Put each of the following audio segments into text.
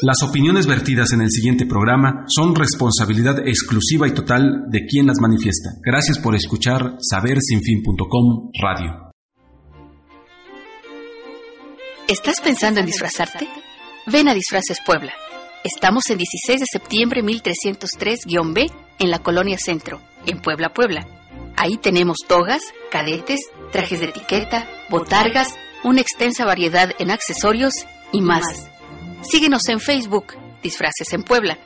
Las opiniones vertidas en el siguiente programa son responsabilidad exclusiva y total de quien las manifiesta. Gracias por escuchar sabersinfin.com Radio. ¿Estás pensando en disfrazarte? Ven a Disfraces Puebla. Estamos en 16 de septiembre 1303-B en la Colonia Centro, en Puebla, Puebla. Ahí tenemos togas, cadetes, trajes de etiqueta, botargas, una extensa variedad en accesorios y más. Síguenos en Facebook, Disfraces en Puebla.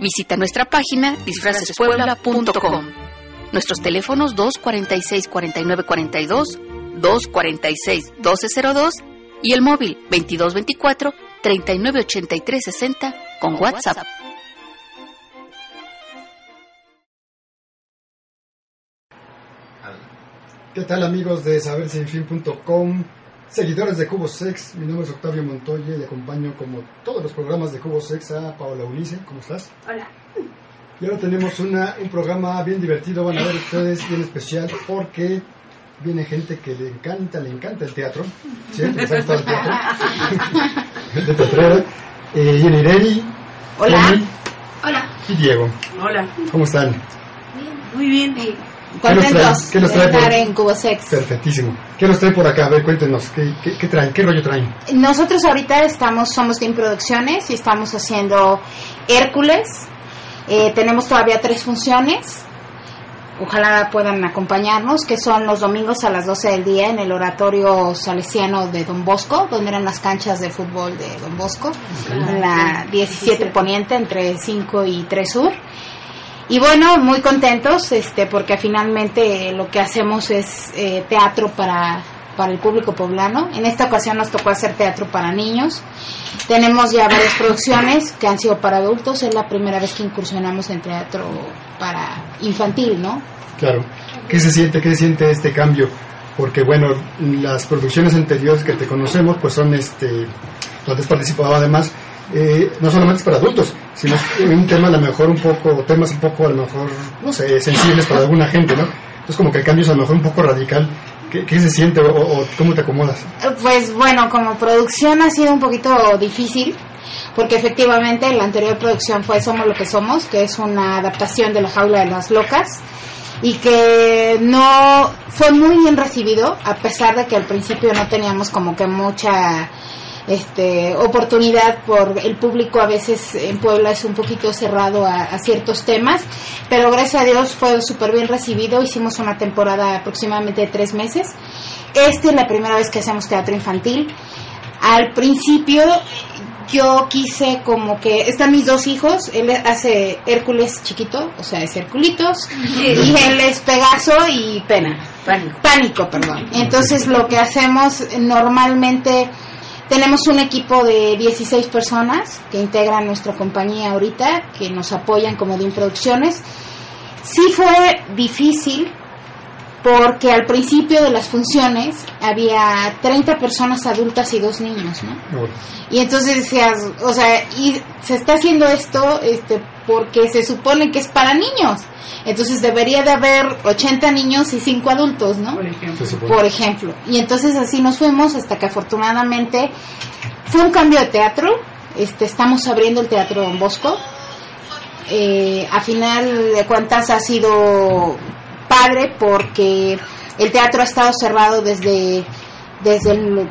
Visita nuestra página disfracespuebla.com. Nuestros teléfonos 246-4942, 246-1202 y el móvil 2224-398360 con WhatsApp. ¿Qué tal amigos de sabersinfin.com? Seguidores de Cubo Sex, mi nombre es Octavio Montoya y acompaño como todos los programas de Cubo Sex a Paola Ulice. ¿Cómo estás? Hola. Y ahora tenemos una, un programa bien divertido, van a ver ustedes, bien especial, porque viene gente que le encanta, le encanta el teatro. ¿Sí? ¿Les ha gustado el teatro? de teatrera. Eh, Jenny Irene, Hola. Hola. y Diego. Hola. ¿Cómo están? Muy bien. ¿Qué nos trae? Contentos ¿Qué de trae por- estar en Cubo Sex. Perfectísimo. ¿Qué nos trae por acá? A ver, cuéntenos, ¿qué, qué, qué traen? ¿Qué rollo traen? Nosotros ahorita estamos, somos Team Producciones y estamos haciendo Hércules. Eh, tenemos todavía tres funciones. Ojalá puedan acompañarnos, que son los domingos a las 12 del día en el oratorio salesiano de Don Bosco, donde eran las canchas de fútbol de Don Bosco, en la 17 Poniente, entre 5 y 3 Sur. Y bueno, muy contentos, este, porque finalmente lo que hacemos es eh, teatro para, para el público poblano. En esta ocasión nos tocó hacer teatro para niños. Tenemos ya varias producciones que han sido para adultos. Es la primera vez que incursionamos en teatro para infantil, ¿no? Claro. ¿Qué se siente? ¿Qué se siente este cambio? Porque bueno, las producciones anteriores que te conocemos, pues son este, donde has participado además, eh, no solamente es para adultos, sino es un tema a lo mejor un poco, temas un poco a lo mejor, no sé, sensibles para alguna gente, ¿no? Entonces como que el cambio es a lo mejor un poco radical. ¿Qué, qué se siente o, o cómo te acomodas? Eh, Pues bueno, como producción ha sido un poquito difícil, porque efectivamente la anterior producción fue Somos lo que somos, que es una adaptación de La jaula de las locas, y que no fue muy bien recibido, a pesar de que al principio no teníamos como que mucha este, oportunidad por el público a veces en Puebla es un poquito cerrado a, a ciertos temas, pero gracias a Dios fue súper bien recibido, hicimos una temporada aproximadamente de tres meses. Esta es la primera vez que hacemos teatro infantil. Al principio yo quise como que están mis dos hijos, él hace Hércules chiquito, o sea, es Herculitos, y él es Pegaso y Pena. Pánico. Pánico, perdón. Entonces lo que hacemos normalmente tenemos un equipo de 16 personas que integran nuestra compañía ahorita, que nos apoyan como de Producciones. Sí fue difícil porque al principio de las funciones había 30 personas adultas y dos niños, ¿no? Y entonces decías, o sea, y se está haciendo esto este porque se supone que es para niños. Entonces debería de haber 80 niños y 5 adultos, ¿no? Por ejemplo. Por. Y entonces así nos fuimos hasta que afortunadamente fue un cambio de teatro. Este, estamos abriendo el Teatro Don Bosco. Eh, a final de cuentas ha sido padre porque el teatro ha estado cerrado desde, desde el-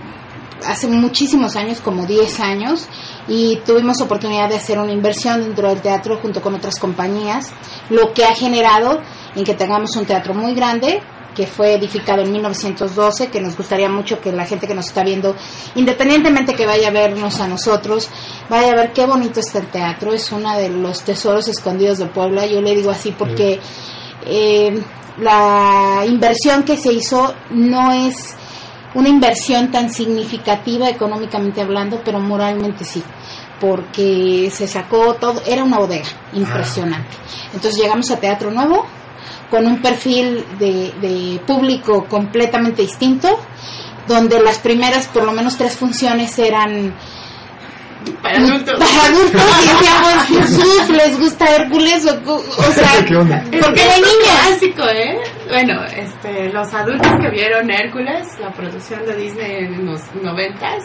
hace muchísimos años, como 10 años, y tuvimos oportunidad de hacer una inversión dentro del teatro junto con otras compañías, lo que ha generado en que tengamos un teatro muy grande que fue edificado en 1912, que nos gustaría mucho que la gente que nos está viendo, independientemente que vaya a vernos a nosotros, vaya a ver qué bonito está el teatro, es uno de los tesoros escondidos de Puebla, yo le digo así porque eh, la inversión que se hizo no es una inversión tan significativa económicamente hablando, pero moralmente sí. porque se sacó todo, era una bodega impresionante. Entonces llegamos a Teatro Nuevo con un perfil de, de público completamente distinto, donde las primeras por lo menos tres funciones eran para adultos. Para adultos y decíamos, Jesús, ¿les gusta Hércules? O, o sea, ¿Qué onda? porque de Es niñas. clásico, ¿eh? Bueno, este, los adultos que vieron Hércules, la producción de Disney en los noventas,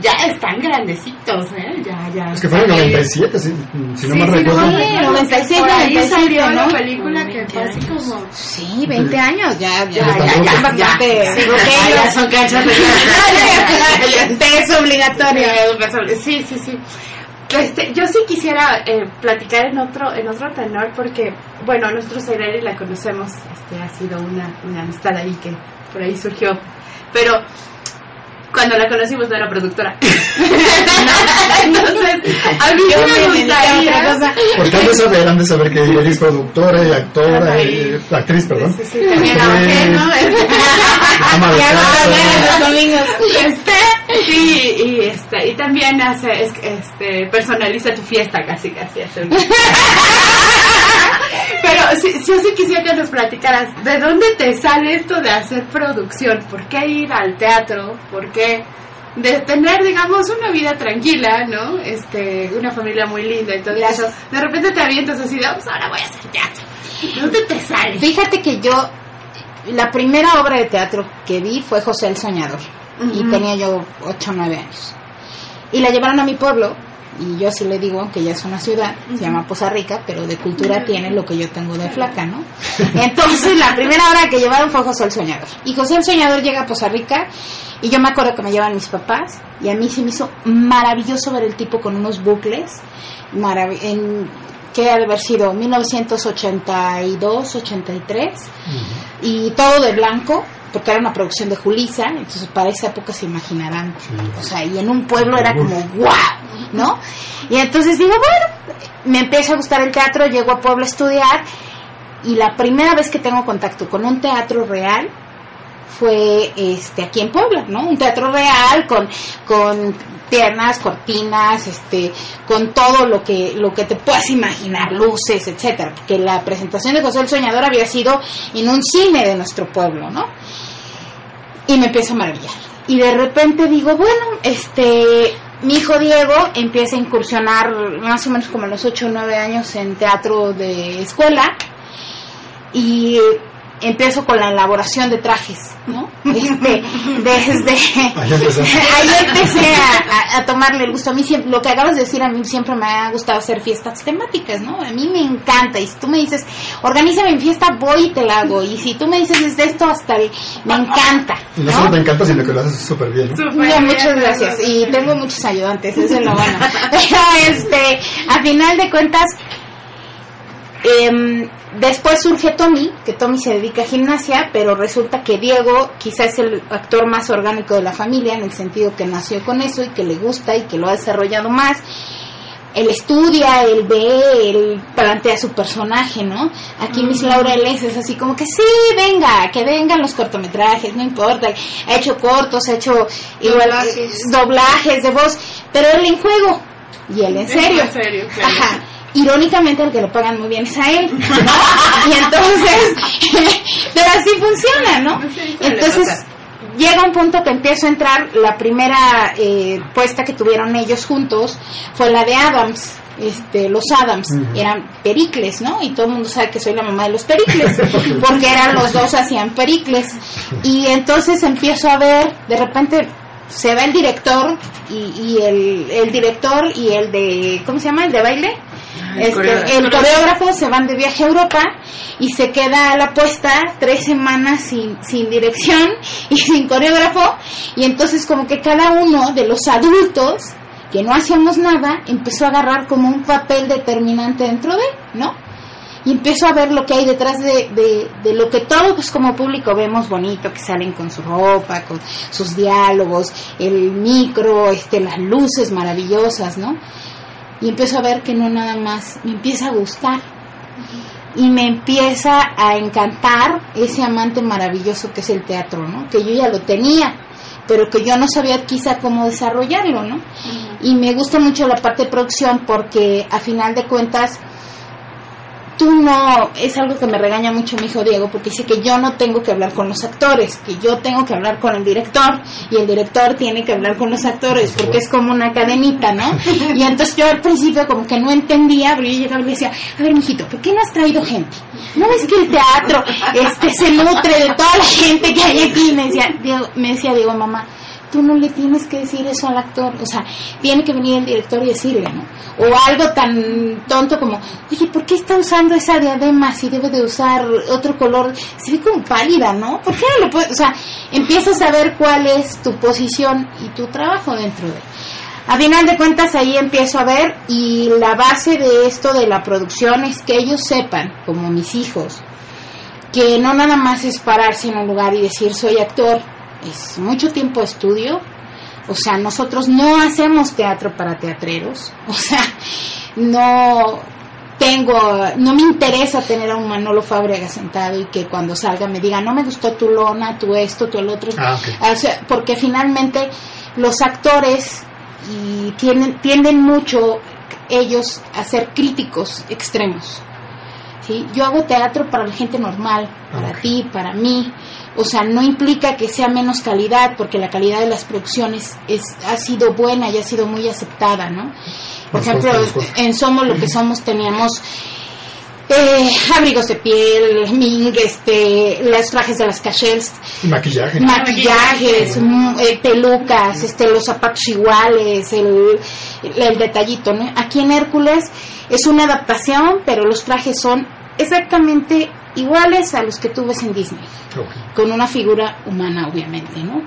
ya están grandecitos, ¿eh? Ya, ya. Es que fue en el están ahí. 97, si, si no Sí, me sí, recuerdo. no, Sí, 96, Por ahí 97, salió la ¿no? película que 20 fue así años. como... Sí, 20 años, ya, ya, Ya ya, ya, bastante. Sí, roqueros. ya, ya son canchas de Es obligatorio. Sí, sí, sí. Este, yo sí quisiera eh, platicar en otro en otro tenor porque, bueno, nosotros a Irene la conocemos, este, ha sido una, una amistad ahí que por ahí surgió, pero cuando la conocimos no era productora. Entonces, a mí Yo me gustaría... Porque han de saber, han de saber que ella es productora y actora, y, y- actriz, perdón. Sí, sí, también ¿no? Este, Sí, y este, y también hace, es- este, personaliza tu fiesta casi, casi. Pero sí, sí, sí quisiera que nos platicaras, ¿de dónde te sale esto de hacer producción? ¿Por qué ir al teatro? ¿Por qué de tener, digamos, una vida tranquila, ¿no? Este, una familia muy linda, entonces Gracias. eso, de repente te avientas así de, "Pues ahora voy a hacer teatro. ¿De dónde te sale? Fíjate que yo, la primera obra de teatro que vi fue José el Soñador. Y tenía yo 8 o 9 años. Y la llevaron a mi pueblo. Y yo sí le digo que ya es una ciudad, se llama Poza Rica, pero de cultura tiene lo que yo tengo de flaca, ¿no? Entonces la primera obra que llevaron fue José el Soñador. Y José el Soñador llega a Poza Rica y yo me acuerdo que me llevan mis papás y a mí se me hizo maravilloso ver el tipo con unos bucles, marav- en, que ha de haber sido 1982, 83 y todo de blanco porque era una producción de Julisa, entonces para esa época se imaginarán, Sí. o sea, y en un pueblo era como wow, ¿no? Y entonces digo, bueno, me empieza a gustar el teatro, llego a Puebla a estudiar y la primera vez que tengo contacto con un teatro real fue este aquí en Puebla, ¿no? Un teatro real con con piernas, cortinas, este, con todo lo que lo que te puedas imaginar, luces, etcétera, porque la presentación de José el Soñador había sido en un cine de nuestro pueblo, ¿no? Y me empiezo a maravillar. Y de repente digo, bueno, este, mi hijo Diego empieza a incursionar más o menos como a los 8 o 9 años en teatro de escuela y empiezo con la elaboración de trajes, ¿no? Este, desde Ahí empecé a, a- a tomarle el gusto. A mí siempre, lo que acabas de decir, a mí siempre me ha gustado hacer fiestas temáticas, ¿no? A mí me encanta. Y si tú me dices, organízame mi fiesta, voy y te la hago. Y si tú me dices desde esto hasta el, me encanta. Y no solo te encanta, sino que lo haces súper bien. ¿no? Bien, muchas gracias. Y tengo muchos ayudantes, eso es lo bueno. Pero este, a final de cuentas, em, después surge Tommy, que Tommy se dedica a gimnasia, pero resulta que Diego quizás es el actor más orgánico de la familia, en el sentido que nació con eso y que le gusta y que lo ha desarrollado más. Él estudia, él ve, él plantea su personaje, ¿no? Aquí Miss Laureles es así como que sí, venga, que vengan los cortometrajes, no importa. Ha hecho cortos, ha hecho igual, Doblajes. eh, doblajes de voz, pero él en juego y él en serio. En serio, claro. Ajá. Irónicamente, el que lo pagan muy bien es a él, ¿no? Y entonces, pero así funciona, ¿no? Entonces, llega un punto que empiezo a entrar, la primera eh, puesta que tuvieron ellos juntos fue la de Adams, este, los Adams, eran Pericles, ¿no? Y todo el mundo sabe que soy la mamá de los Pericles, porque eran los dos hacían Pericles. Y entonces empiezo a ver, de repente se va el director y, y el, el director y el de, ¿cómo se llama? El de baile. El Este, coreógrafo. el coreógrafo se van de viaje a Europa y se queda la puesta tres semanas sin, sin dirección y sin coreógrafo y entonces como que cada uno de los adultos que no hacíamos nada empezó a agarrar como un papel determinante dentro de él, ¿no? Y empiezo a ver lo que hay detrás de, de, de lo que todos pues, como público vemos bonito, que salen con su ropa, con sus diálogos, el micro, este, las luces maravillosas, ¿no? Y empiezo a ver que no nada más, me empieza a gustar y me empieza a encantar ese amante maravilloso que es el teatro, ¿no? Que yo ya lo tenía, pero que yo no sabía quizá cómo desarrollarlo, ¿no? Y me gusta mucho la parte de producción porque a final de cuentas tú no, es algo que me regaña mucho mi hijo Diego, porque dice que yo no tengo que hablar con los actores, que yo tengo que hablar con el director, y el director tiene que hablar con los actores, porque es como una cadenita, ¿no? Y entonces yo al principio como que no entendía, pero yo llegaba y le decía, a ver, mijito, ¿por qué no has traído gente? ¿No ves que el teatro este se nutre de toda la gente que hay aquí? Me decía, Diego, me decía Diego, mamá, tú no le tienes que decir eso al actor, o sea, tiene que venir el director y decirle, ¿no? O algo tan tonto como, oye, ¿por qué está usando esa diadema si debe de usar otro color? Se ve como pálida, ¿no? ¿Por qué no lo puedes? O sea, empiezas a ver cuál es tu posición y tu trabajo dentro de a final de cuentas ahí empiezo a ver y la base de esto de la producción es que ellos sepan, como mis hijos, que no nada más es pararse en un lugar y decir soy actor, es mucho tiempo de estudio. O sea, nosotros no hacemos teatro para teatreros. O sea, no tengo, no me interesa tener a un Manolo Fábrega sentado y que cuando salga me diga, no me gustó tu lona, tu esto, tu el otro. Ah, o sea, porque finalmente los actores y tienden, tienden mucho ellos a ser críticos extremos. ¿sí? Yo hago teatro para la gente normal, para ti, para mí. O sea, no implica que sea menos calidad, porque la calidad de las producciones es, ha sido buena y ha sido muy aceptada, ¿no? Por Nos ejemplo, gusta, nos gusta. en Somos lo que somos teníamos eh, abrigos de piel, ming, este, los trajes de las cachels, maquillaje. maquillajes, mm, eh, pelucas, este, los zapatos iguales, el, el detallito, ¿no? Aquí en Hércules es una adaptación, pero los trajes son exactamente iguales a los que tú ves en Disney, con una figura humana, obviamente, ¿no?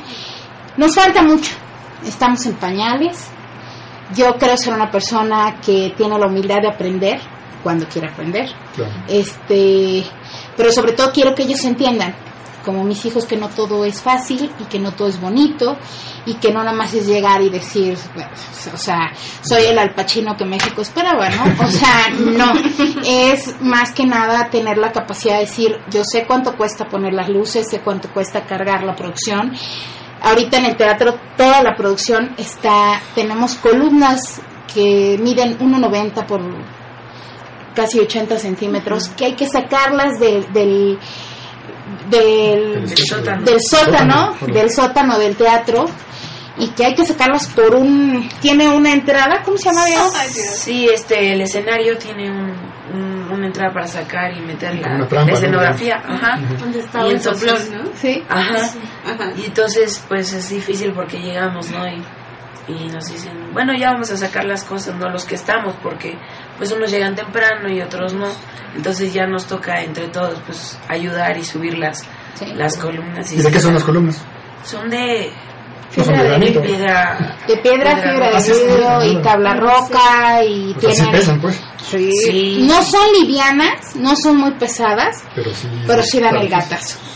Nos falta mucho, estamos en pañales. Yo creo ser una persona que tiene la humildad de aprender cuando quiere aprender Claro. este pero sobre todo quiero que ellos entiendan como mis hijos que no todo es fácil y que no todo es bonito y que no nada más es llegar y decir bueno, o sea soy el alpachino que México esperaba no o sea no. Es más que nada tener la capacidad de decir yo sé cuánto cuesta poner las luces sé cuánto cuesta cargar la producción ahorita en el teatro toda la producción está tenemos columnas que miden 1.90 por casi 80 centímetros, que hay que sacarlas del, del, Del sótano. del sótano, Sótano. del sótano del teatro, y que hay que sacarlas por un... Tiene una entrada, ¿cómo se llama? Diego? Sí, este, el escenario tiene un, un- una entrada para sacar y meter la, escenografía. Ajá. ¿Dónde Y el entonces- soplón, no? Sí. Ajá. Ajá. Y entonces, pues es difícil porque llegamos, ¿no? Y, y nos dicen, bueno, ya vamos a sacar las cosas, no los que estamos, porque pues unos llegan temprano y otros no. Entonces ya nos toca entre todos, pues ayudar y subir las, Sí. las columnas. ¿Y de qué son las columnas? Son de, Son de de granito. piedra. De piedra, fibra de vidrio y tabla roca y sí tienen... pesan, pues. Sí. Sí. No son livianas, no son muy pesadas, Pero sí. pero sí dan el gatazo.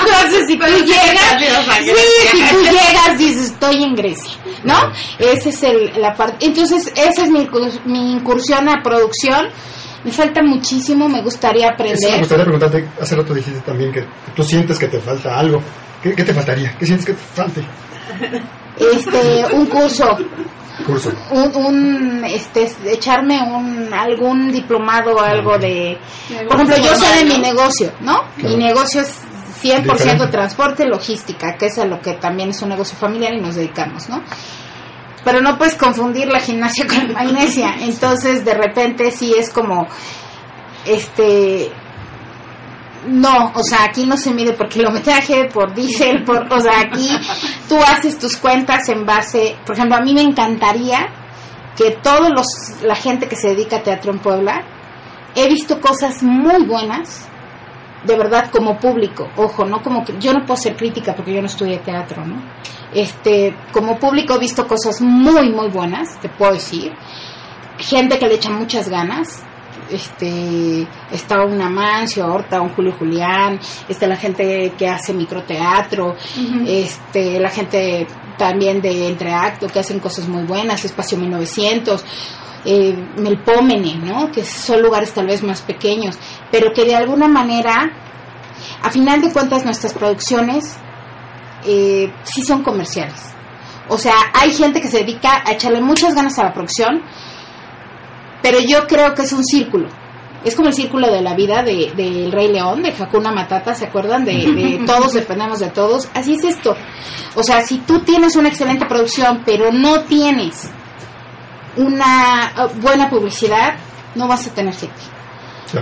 Entonces, si tú llegas, sí, si tú llegas, dices, estoy en Grecia, ¿no? Esa es el, la parte. Entonces, esa es mi, mi incursión a producción. Me falta muchísimo, me gustaría Eso me aprender. gustaría preguntarte, hace rato dijiste también que tú sientes que te falta algo. ¿Qué, qué te faltaría? ¿Qué sientes que te falte? Este, un curso, Curso. un, un este, echarme un, algún diplomado o algo de. Por ejemplo, yo soy de mi negocio, ¿no? Claro. Mi negocio es 100% Diferente. transporte, logística, que es a lo que también es un negocio familiar y nos dedicamos, ¿no? Pero no puedes confundir la gimnasia con la magnesia. Entonces, de repente, sí es como, este, no, o sea, aquí no se mide por kilometraje, por diésel, por, o sea, aquí tú haces tus cuentas en base, por ejemplo, a mí me encantaría que todos los, la gente que se dedica a teatro en Puebla, he visto cosas muy buenas, de verdad como público, ojo, no como que yo no puedo ser crítica porque yo no estudié teatro, ¿no? Este, como público he visto cosas muy muy buenas, te puedo decir. Gente que le echa muchas ganas. Este, está un Amancio, Horta, un Julio Julián, está la gente que hace microteatro, este, la gente también de entreacto que hacen cosas muy buenas, Espacio 1900, eh, Melpómene, ¿no? Que son lugares tal vez más pequeños, pero que de alguna manera, a final de cuentas nuestras producciones eh, sí son comerciales. O sea, hay gente que se dedica a echarle muchas ganas a la producción, pero yo creo que es un círculo. Es como el círculo de la vida del de, Rey León, de Hakuna Matata, ¿se acuerdan? De, de todos dependemos de todos. Así es esto. O sea, si tú tienes una excelente producción, pero no tienes una uh, buena publicidad, no vas a tener gente.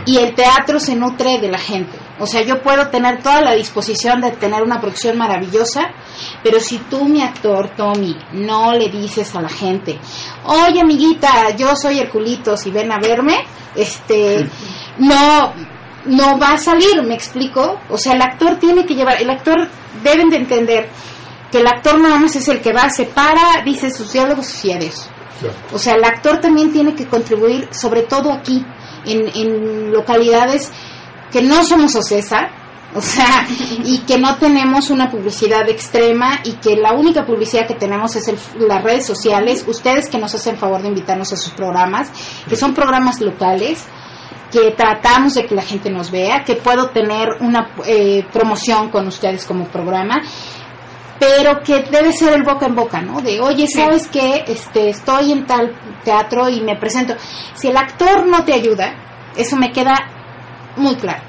Y el teatro se nutre de la gente. O sea, yo puedo tener toda la disposición de tener una producción maravillosa, pero si tú, mi actor, Tommy, no le dices a la gente, oye, amiguita, yo soy Herculitos y ven a verme, este, no, no va a salir, ¿me explico? O sea, el actor tiene que llevar, el actor deben de entender que el actor nada más es el que va, se para, dice sus diálogos y adiós. O sea, el actor también tiene que contribuir, sobre todo aquí, en, localidades que no somos OCESA, o sea, y que no tenemos una publicidad extrema y que la única publicidad que tenemos es las redes sociales, ustedes que nos hacen favor de invitarnos a sus programas, que son programas locales, que tratamos de que la gente nos vea, que puedo tener una eh, promoción con ustedes como programa, pero que debe ser el boca en boca, ¿no? De, oye, ¿sabes qué? Este, estoy en tal teatro y me presento. Si el actor no te ayuda, eso me queda muy claro.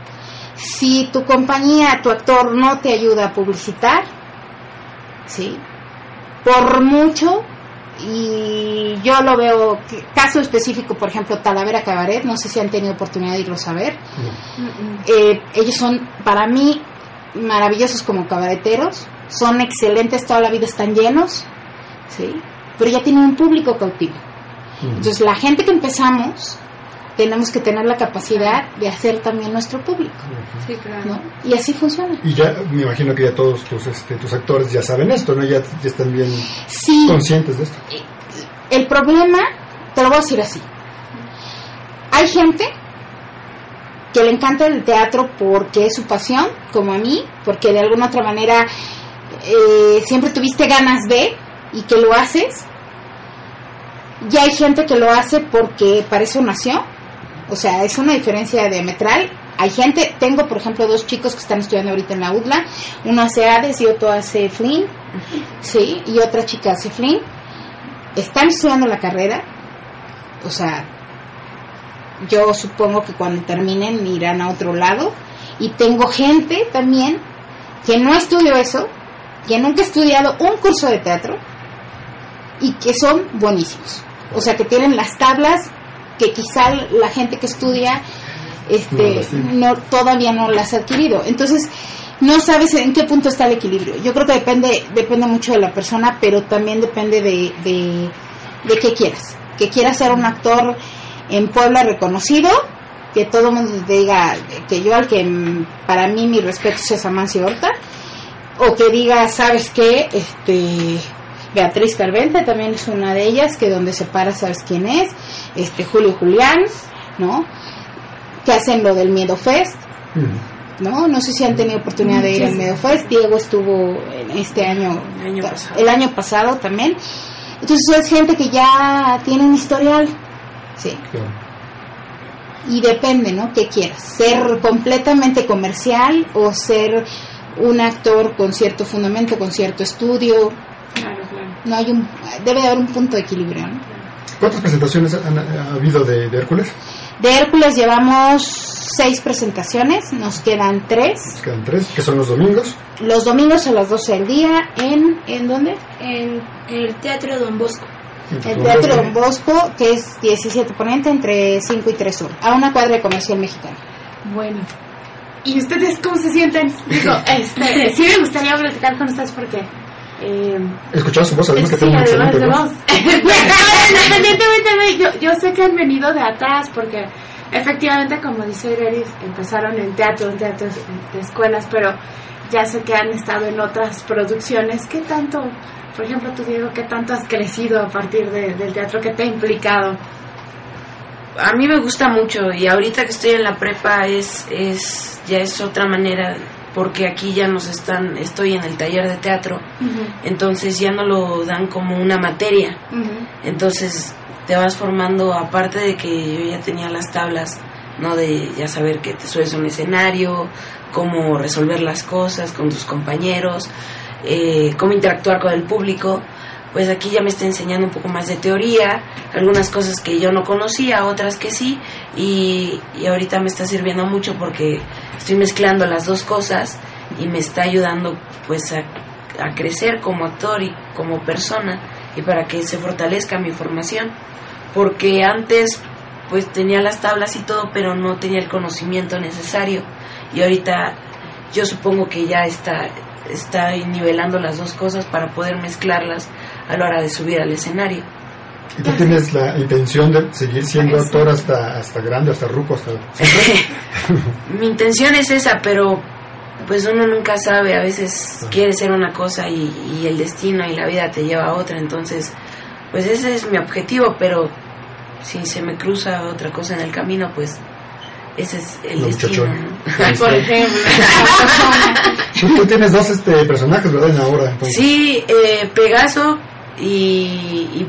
Si tu compañía, tu actor no te ayuda a publicitar, ¿sí? Por mucho, y yo lo veo, caso específico, por ejemplo, Talavera Cabaret, no sé si han tenido oportunidad de irlo a ver. Eh, ellos son, para mí, maravillosos como cabareteros son excelentes, toda la vida están llenos, ¿sí? Pero ya tienen un público cautivo. Entonces, la gente que empezamos, tenemos que tener la capacidad de hacer también nuestro público. Sí, claro. Y así funciona. Y ya me imagino que ya todos tus, este, tus actores ya saben esto, ¿no? Ya, ya están bien conscientes de esto. El problema, te lo voy a decir así. Hay gente que le encanta el teatro porque es su pasión, como a mí, porque de alguna otra manera eh, siempre tuviste ganas de y que lo haces. Ya hay gente que lo hace porque para eso nació. O sea, es una diferencia diametral. Hay gente, tengo por ejemplo dos chicos que están estudiando ahorita en la UDLA. Uno hace ADES y otro hace FLIN. Sí, y otra chica hace FLIN. Están estudiando la carrera. O sea, yo supongo que cuando terminen irán a otro lado. Y tengo gente también que no estudió eso, que nunca ha estudiado un curso de teatro y que son buenísimos. O sea, que tienen las tablas que quizá la gente que estudia este no, todavía no las ha adquirido. Entonces, no sabes en qué punto está el equilibrio. Yo creo que depende depende mucho de la persona, pero también depende de, de, de qué quieras. Que quieras ser un actor en Puebla reconocido, que todo el mundo te diga que yo al que para mí mi respeto es Amancio Horta, o que diga, ¿sabes qué? Este, Beatriz Carvente también es una de ellas, que donde se para sabes quién es, este Julio Julián, ¿no? Que hacen lo del Miedo Fest, ¿no? No sé si han tenido oportunidad de ir al Miedo Fest, Diego estuvo en este año, el año pasado también. Entonces es gente que ya tiene un historial, sí. Y depende, ¿no? ¿Qué quieras? ¿Ser completamente comercial o ser un actor con cierto fundamento, con cierto estudio. Claro, claro. No hay un, debe de haber un punto de equilibrio. ¿no? ¿Cuántas presentaciones han, ha habido de, Hércules? De Hércules llevamos seis presentaciones, nos quedan tres. Nos quedan tres, que son los domingos. Los domingos a las 12 del día, ¿en, ¿en dónde? En, el Teatro Don Bosco. El Teatro Don Bosco, que es 17 ponente entre 5 y 3 sur, a una cuadra de comercial mexicana. Bueno, ¿Y ustedes cómo se sienten? Digo, este, sí me gustaría platicar con ustedes porque... Eh, Escuchar su voz, además que tengo excelente voz. Independientemente, yo, yo sé que han venido de atrás porque efectivamente, como dice Ireris, empezaron en teatro, en teatro de escuelas, pero ya sé que han estado en otras producciones. ¿Qué tanto, por ejemplo, tú Diego, qué tanto has crecido a partir del teatro que te ha implicado? A mí me gusta mucho y ahorita que estoy en la prepa es, es ya es otra manera porque aquí ya nos están, estoy en el taller de teatro, entonces ya no lo dan como una materia, entonces te vas formando, aparte de que yo ya tenía las tablas, ¿no? De ya saber que te subes a un escenario, cómo resolver las cosas con tus compañeros, eh, cómo interactuar con el público, pues aquí ya me está enseñando un poco más de teoría, algunas cosas que yo no conocía, otras que sí, y, y ahorita me está sirviendo mucho porque estoy mezclando las dos cosas y me está ayudando pues a, a crecer como actor y como persona y para que se fortalezca mi formación, porque antes pues tenía las tablas y todo, pero no tenía el conocimiento necesario. Y ahorita yo supongo que ya está está nivelando las dos cosas para poder mezclarlas a la hora de subir al escenario. ¿Y tú tienes la intención de seguir siendo actor hasta, hasta grande, hasta ruco, hasta... Mi intención es esa, pero pues uno nunca sabe, a veces quiere ser una cosa y, y el destino y la vida te lleva a otra, entonces pues ese es mi objetivo, pero si se me cruza otra cosa en el camino, pues ese es el La destino. ¿no? Por ejemplo. Tú, tú tienes dos este, personajes, ¿verdad? En la obra, entonces. Sí, eh, Pegaso y, y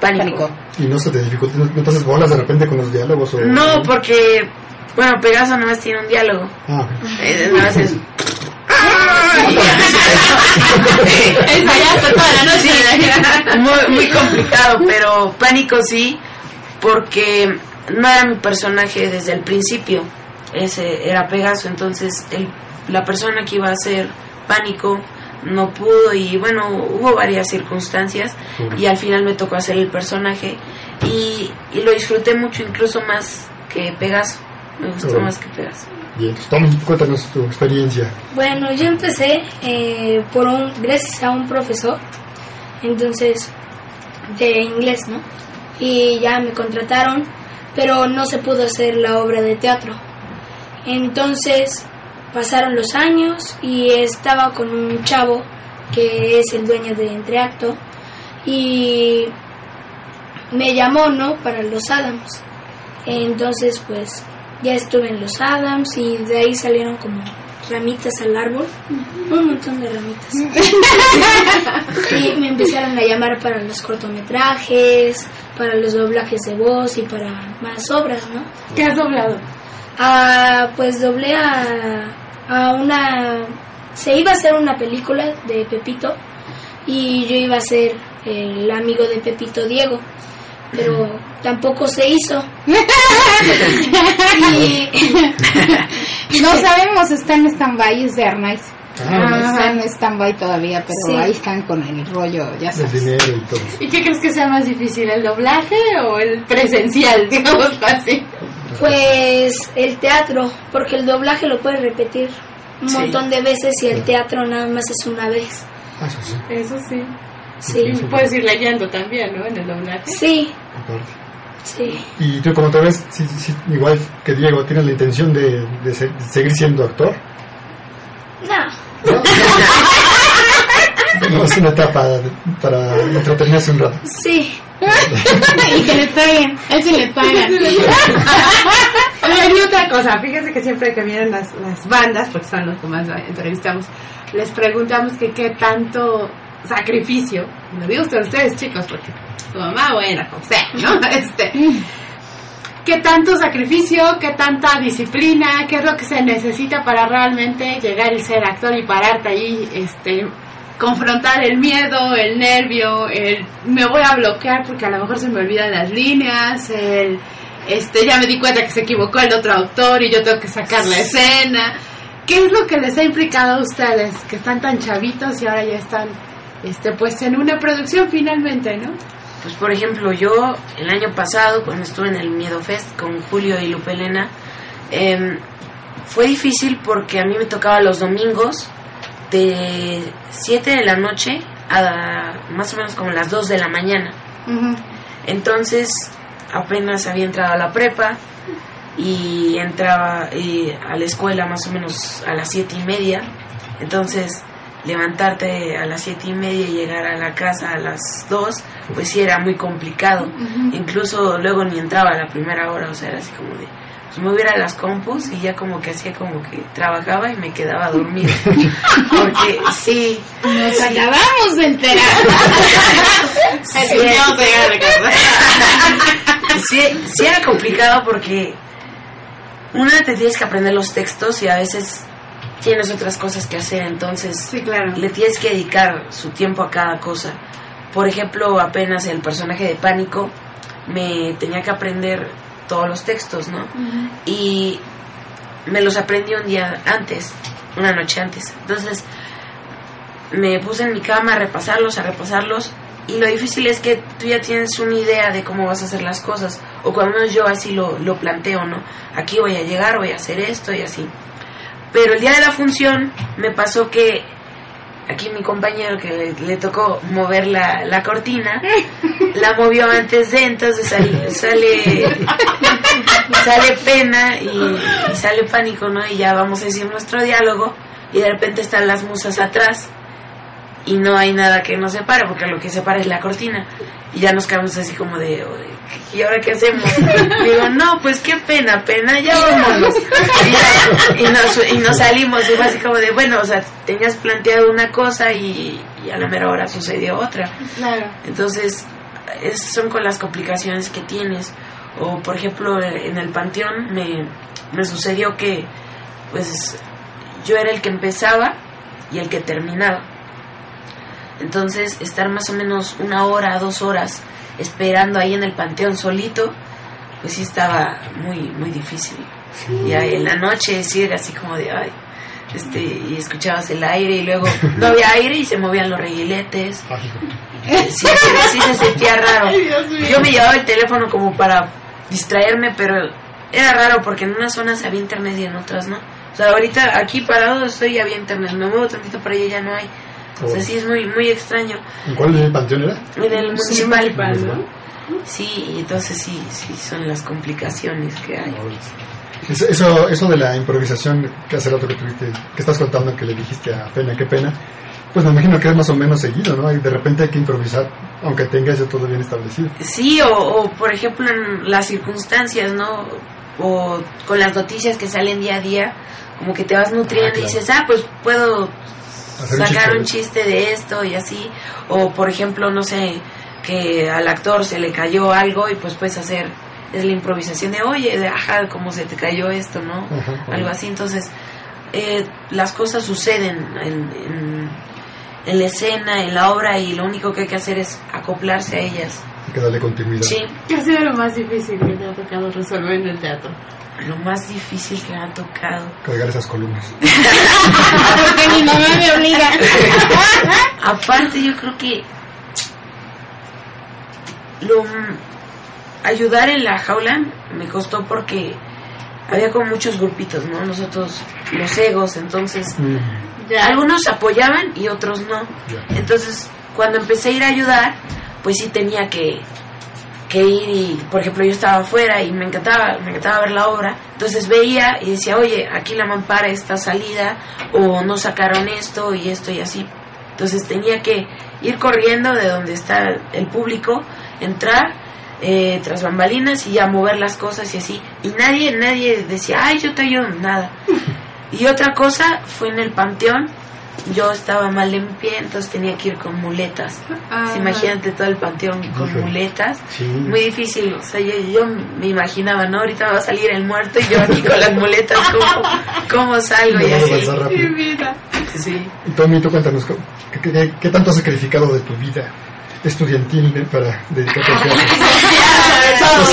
Pánico. Y no se te dificulta, no, no te haces bolas de repente con los diálogos o... No, porque, bueno, Pegaso nada más tiene un diálogo. Ah. Eh, nada más es... Ensayaste toda la noche. muy, muy complicado, pero Pánico sí, porque no era mi personaje desde el principio, ese era Pegaso, entonces el, la persona que iba a ser Pánico no pudo y bueno, hubo varias circunstancias y al final me tocó hacer el personaje y, y lo disfruté mucho, incluso más que Pegaso, me gustó más que Pegaso. Bien, pues, Tommy, cuéntanos tu experiencia. Bueno, yo empecé eh, por un, gracias a un profesor, entonces, de inglés, ¿no? Y ya me contrataron, pero no se pudo hacer la obra de teatro. Entonces, pasaron los años y estaba con un chavo que es el dueño de Entreacto y me llamó, ¿no? Para los Adams. Entonces, pues, ya estuve en los Adams y de ahí salieron como ramitas al árbol, un montón de ramitas. y me empezaron a llamar para los cortometrajes, para los doblajes de voz y para más obras, ¿no? ¿Qué has doblado? Ah, pues doblé a, a una... Se iba a hacer una película de Pepito y yo iba a ser el amigo de Pepito Diego, pero tampoco se hizo. y, No sabemos, está en stand-by, es de Arnaiz. Ah, Está en stand-by todavía, pero Sí. ahí están con el rollo, ya el sabes. dinero y todo. ¿Y qué crees que sea más difícil, el doblaje o el presencial, digamos así? Pues el teatro, porque el doblaje lo puedes repetir un Sí. montón de veces y el teatro nada más es una vez. Ah, eso sí, Eso sí. Sí, Y puedes ir leyendo también, ¿no? En el doblaje. sí, aparte. sí. Y tú, como te ves, sí, sí, igual que Diego, ¿tienes la intención de, de se- de seguir siendo actor? No, No, es una etapa para entretenerse un rato. sí. y que le paguen, él sí le pagan. Oigan, y otra cosa, fíjense que siempre que vienen las, las bandas, porque son los que más entrevistamos, les preguntamos que qué tanto sacrificio, lo digo usted, ustedes chicos, porque tu mamá, buena, como sea, ¿no? Este, ¿Qué tanto sacrificio, qué tanta disciplina, qué es lo que se necesita para realmente llegar y ser actor y pararte ahí, este, confrontar el miedo, el nervio, el me voy a bloquear porque a lo mejor se me olvidan las líneas, el este ya me di cuenta que se equivocó el otro autor y yo tengo que sacar la escena. ¿Qué es lo que les ha implicado a ustedes que están tan chavitos y ahora ya están este pues en una producción finalmente, ¿no? Pues por ejemplo, yo el año pasado, cuando estuve en el Miedo Fest con Julio y Lupe Elena, em, fue difícil porque a mí me tocaba los domingos de 7 de la noche a más o menos como las 2 de la mañana. Entonces apenas había entrado a la prepa y entraba eh, a la escuela más o menos a las siete y media. Entonces levantarte a las siete y media y llegar a la casa a las dos, pues sí era muy complicado. Incluso luego ni entraba a la primera hora, o sea, era así como de, pues me hubiera a las compus y ya como que hacía como que trabajaba y me quedaba dormida. Porque sí, Nos acabamos de enterar. sí, sí, sí era complicado porque una te tienes que aprender los textos y a veces tienes otras cosas que hacer, entonces Sí, claro. le tienes que dedicar su tiempo a cada cosa. Por ejemplo, apenas el personaje de Pánico me tenía que aprender todos los textos, ¿no? Y me los aprendí un día antes, una noche antes. Entonces me puse en mi cama a repasarlos, a repasarlos. Y lo difícil es que tú ya tienes una idea de cómo vas a hacer las cosas. O cuando menos yo así lo, lo planteo, ¿no? Aquí voy a llegar, voy a hacer esto y así. Pero el día de la función me pasó que aquí mi compañero que le, le tocó mover la, la cortina, la movió antes de, entonces sale, sale, sale pena y, y sale pánico, ¿no? Y ya vamos a decir nuestro diálogo y de repente están las musas atrás y no hay nada que nos separe porque lo que separa es la cortina. Y ya nos quedamos así como de "Oye, ¿y ahora qué hacemos? digo no pues qué pena pena ya vámonos y, ya, y nos, y nos salimos. Y fue así como de bueno o sea tenías planteado una cosa y, y a la mera hora sucedió otra Claro. entonces es- son con las complicaciones que tienes. O por ejemplo en el panteón me, me sucedió que pues yo era el que empezaba y el que terminaba entonces, estar más o menos una hora, dos horas esperando ahí en el panteón solito, pues sí estaba muy, muy difícil. Y ahí en la noche sí era así como de, ay, este, y escuchabas el aire y luego no había aire y se movían los reguiletes. Sí, sí, sí se sentía raro. Yo me llevaba el teléfono como para distraerme, pero era raro porque en unas zonas había internet y en otras no. O sea, ahorita aquí parado estoy y había internet, me muevo tantito para allá y ya no hay. O sea, sí es muy, muy extraño. ¿En cuál panteón era? En el municipal. Sí, y entonces sí, sí son las complicaciones que hay. Eso, eso, eso de la improvisación que hace rato que tuviste, que estás contando que le dijiste a Pena, qué pena, pues me imagino que es más o menos seguido, ¿no? Y de repente hay que improvisar, aunque tenga eso todo bien establecido. Sí, o, o, por ejemplo en las circunstancias, ¿no? O con las noticias que salen día a día, como que te vas nutriendo Ah, claro. y dices, ah, pues puedo Hacer un sacar chiste. un chiste de esto y así. O por ejemplo, no sé, que al actor se le cayó algo y pues puedes hacer, es la improvisación de, oye, de, ajá, como se te cayó esto, ¿no? Ajá, ajá. Algo así. Entonces, eh, las cosas suceden en, en, en la escena, en la obra y lo único que hay que hacer es acoplarse a ellas. Hay que darle continuidad. Sí, ¿Qué ha sido lo más difícil que te ha tocado resolver en el teatro? Lo más difícil que me ha tocado. Cargar esas columnas. Porque mi mamá me obliga. Aparte, yo creo que lo ayudar en la jaula me costó porque había como muchos grupitos, ¿no? Nosotros, los egos, entonces Ya. algunos apoyaban y otros no. Entonces, cuando empecé a ir a ayudar, pues sí tenía que, que ir y, por ejemplo, yo estaba afuera y me encantaba, me encantaba ver la obra. Entonces veía y decía, oye, aquí la mampara está salida o no sacaron esto y esto y así. Entonces tenía que ir corriendo de donde está el público, entrar eh, tras bambalinas y ya mover las cosas y así. Y nadie, nadie decía, ay, yo te ayudo, nada. Y otra cosa fue en el panteón. Yo estaba mal en pie, entonces tenía que ir con muletas. Ah. Imagínate todo el panteón con muletas. Sí. Muy difícil. O sea, yo, yo me imaginaba, ¿no? Ahorita va a salir el muerto y yo aquí con las muletas, ¿cómo, cómo salgo? Y así. Mi vida. Sí. Y Tommy, tú cuéntanos, ¿qué, qué, qué- tanto has sacrificado de tu vida estudiantil eh, para dedicarte al teatro?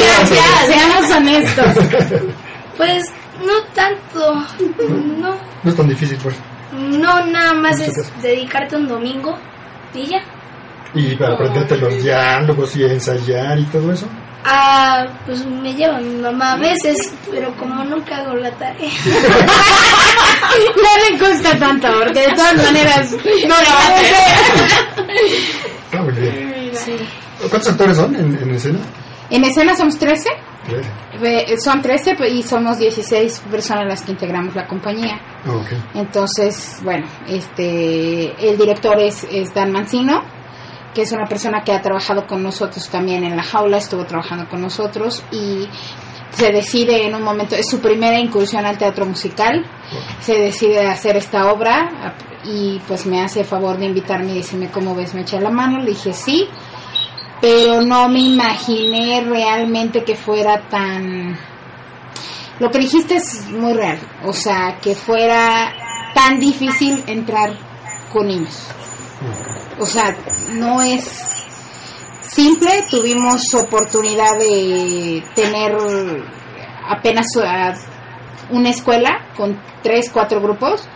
Seamos honestos. Pues no tanto, no, No es tan difícil, pues. No nada más es dedicarte un domingo y ya. Y para aprenderte los diálogos y ensayar y todo eso. Ah, pues me lleva mi mamá a veces, pero como nunca hago la tarea. No le gusta tanto, porque de todas maneras no lo va a hacer. Muy bien. ¿Cuántos actores son en, en escena? En escena somos 13, Son 13 y somos 16 personas las que integramos la compañía. Ah. Entonces, bueno, este, el director es, es Dan Mancino, que es una persona que ha trabajado con nosotros también en la jaula, estuvo trabajando con nosotros y se decide en un momento, es su primera incursión al teatro musical, se decide hacer esta obra y pues me hace favor de invitarme y decirme cómo ves, me echa la mano, le dije sí, pero no me imaginé realmente que fuera tan... Lo que dijiste es muy real, o sea, que fuera tan difícil entrar con niños. O sea, no es simple, tuvimos oportunidad de tener apenas una escuela con tres, cuatro grupos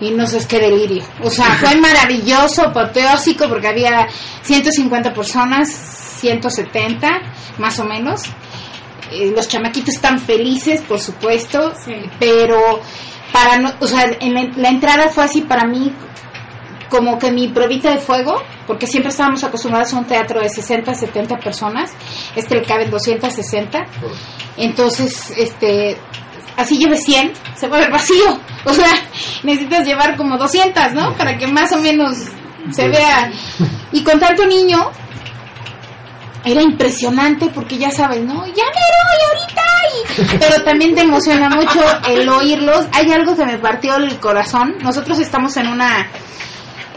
y no sé, es que delirio. O sea, fue maravilloso, apoteósico, porque había 150 personas, 170 más o menos. Eh, los chamaquitos están felices, por supuesto, pero para no, o sea, en la, la entrada fue así para mí como que mi probita de fuego, porque siempre estábamos acostumbrados a un teatro de 60, 70 personas, este le caben 260, entonces, este, así lleve 100, se va a ver vacío, o sea, necesitas llevar como 200, ¿no? Para que más o menos se vea, y con tanto niño, era impresionante porque ya sabes, ¿no? Ya me voy ahorita. Y... Pero también te emociona mucho el oírlos. Hay algo que me partió el corazón. Nosotros estamos en una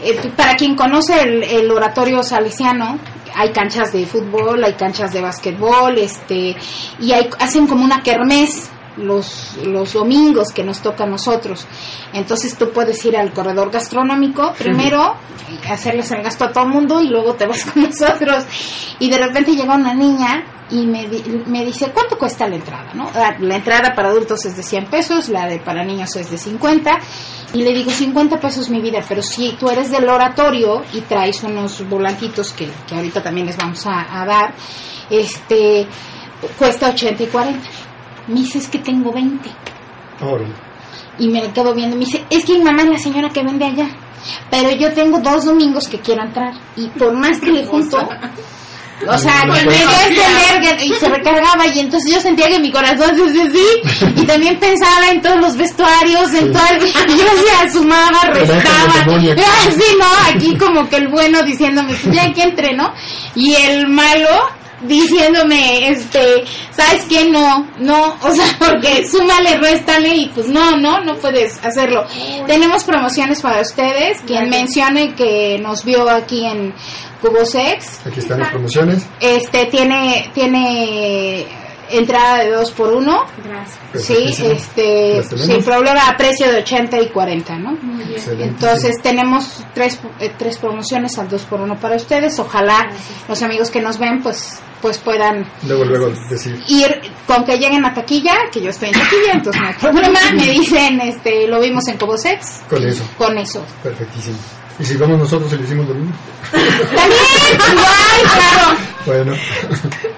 eh, para quien conoce el, el, oratorio salesiano, hay canchas de fútbol, hay canchas de básquetbol, este, y hay, hacen como una kermés los, los domingos que nos toca a nosotros. Entonces tú puedes ir al corredor gastronómico primero, hacerles el gasto a todo el mundo y luego te vas con nosotros. Y de repente llega una niña y me, me dice, ¿cuánto cuesta la entrada? ¿no? La entrada para adultos es de 100 pesos, la de para niños es de 50. Y le digo, 50 pesos mi vida, pero si tú eres del oratorio y traes unos volantitos que, que ahorita también les vamos a, a dar, este, cuesta 80 y 40. Me dice, es que tengo 20. Ahora. Y me quedo viendo, me dice, es que mi mamá es la señora que vende allá. Pero yo tengo dos domingos que quiero entrar. Y por más que le junto, o sea, me dio que y se recargaba y entonces yo sentía que mi corazón se hacía así y también pensaba en todos los vestuarios, en todo el, y yo decía, sumaba, restaba, así, ¿no? Aquí como que el bueno diciéndome, ya que entre, ¿no? Y el malo diciéndome, este, ¿sabes qué? No, no, o sea, porque súmale, réstale y pues no, no, no puedes hacerlo. Tenemos promociones para ustedes, quien mencione que nos vio aquí en Cubosex. Aquí están las promociones. Este, tiene, tiene entrada de 2 por 1 sí este sin problema a precio de 80 y 40 no entonces tenemos tres eh, tres promociones al 2 por 1 para ustedes. Ojalá los amigos que nos ven pues pues puedan luego luego decir. ir con que lleguen a taquilla que yo estoy en taquilla entonces no hay problema. Me dicen este lo vimos en Cobosex con eso. Con eso. Perfectísimo ¿Y si vamos nosotros y le hicimos lo mismo? También, igual, claro. Bueno.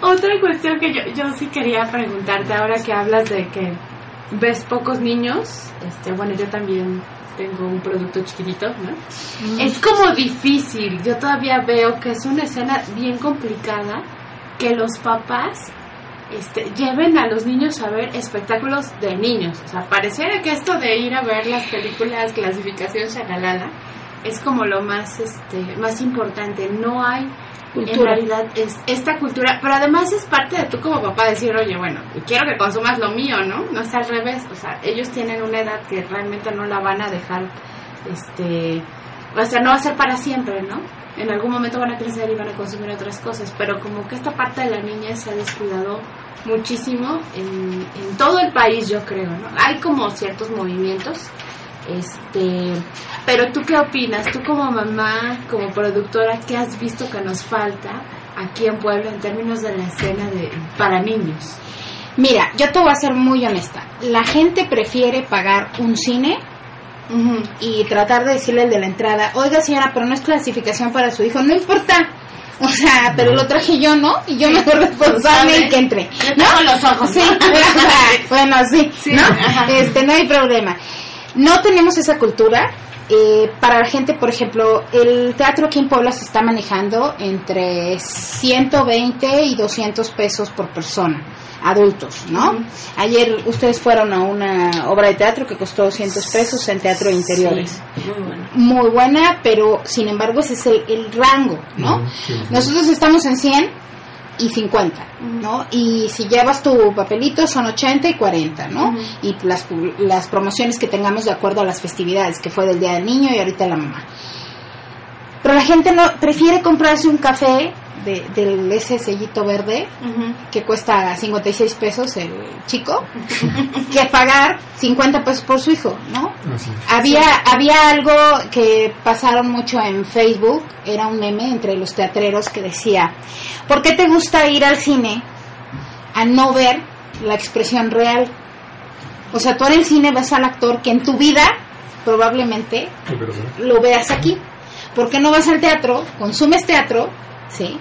Otra cuestión que yo, yo sí quería preguntarte ahora que hablas de que ves pocos niños, este, bueno, yo también tengo un producto chiquitito, ¿no? Mm. Es como difícil, yo todavía veo que es una escena bien complicada que los papás este, lleven a los niños a ver espectáculos de niños. O sea, pareciera que esto de ir a ver las películas clasificación shalalala es como lo más este más importante. No hay cultura. en realidad es esta cultura pero además es parte de tú como papá decir oye bueno quiero que consumas lo mío no no es al revés o sea ellos tienen una edad que realmente no la van a dejar este o sea no va a ser para siempre no en algún momento van a crecer y van a consumir otras cosas pero como que esta parte de la niña se ha descuidado muchísimo en, en todo el país yo creo no hay como ciertos movimientos este, pero tú qué opinas? Tú como mamá, como productora, ¿qué has visto que nos falta aquí en Puebla en términos de la escena de para niños? Mira, yo te voy a ser muy honesta. La gente prefiere pagar un cine y tratar de decirle al de la entrada, oiga señora, pero no es clasificación para su hijo, no importa. O sea, pero lo traje yo, ¿no? Y yo me soy responsable y que entre. ¿No? los ojos. Sí, bueno, sí, sí ¿no? Este, no hay problema. No tenemos esa cultura. Eh, para la gente, por ejemplo, el teatro aquí en Puebla se está manejando entre 120 y 200 pesos por persona, adultos, ¿no? Uh -huh. Ayer ustedes fueron a una obra de teatro que costó 200 pesos en teatro de interiores. Sí, muy buena. Muy buena, pero sin embargo ese es el, el rango, ¿no? Uh -huh, Nosotros estamos en 100 y 50, ¿no? Y si llevas tu papelito son 80 y 40, ¿no? Uh -huh. Y las, las promociones que tengamos de acuerdo a las festividades, que fue del Día del Niño y ahorita la mamá. Pero la gente no prefiere comprarse un café de, del ese sellito verde que cuesta 56 pesos el chico que pagar 50 pesos por su hijo, ¿no? Así. Había, había algo que pasaron mucho en Facebook, era un meme entre los teatreros que decía, ¿por qué te gusta ir al cine a no ver la expresión real? O sea, tú en el cine ves al actor que en tu vida probablemente lo veas aquí. ¿Por qué no vas al teatro? Consumes teatro, ¿sí?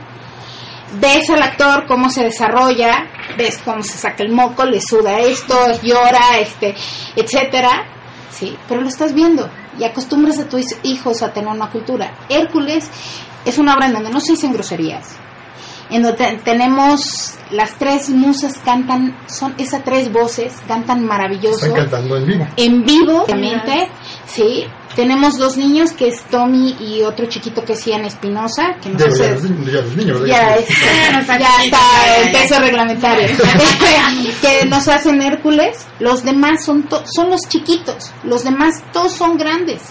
Ves al actor cómo se desarrolla, ves cómo se saca el moco, le suda esto, llora, este, etcétera, ¿sí? Pero lo estás viendo y acostumbras a tus hijos a tener una cultura. Hércules es una obra en donde no se dicen groserías, en donde te- tenemos las tres musas cantan, son esas tres voces, cantan maravilloso Están cantando en vivo. en vivo, obviamente, sí. Tenemos dos niños, que es Tommy y otro chiquito que es Ian Espinosa, que nos Ya, hace... los, ya los niños, Ya, ya está el peso reglamentario. que nos hacen Hércules. Los demás son, to- son los chiquitos. Los demás todos son grandes.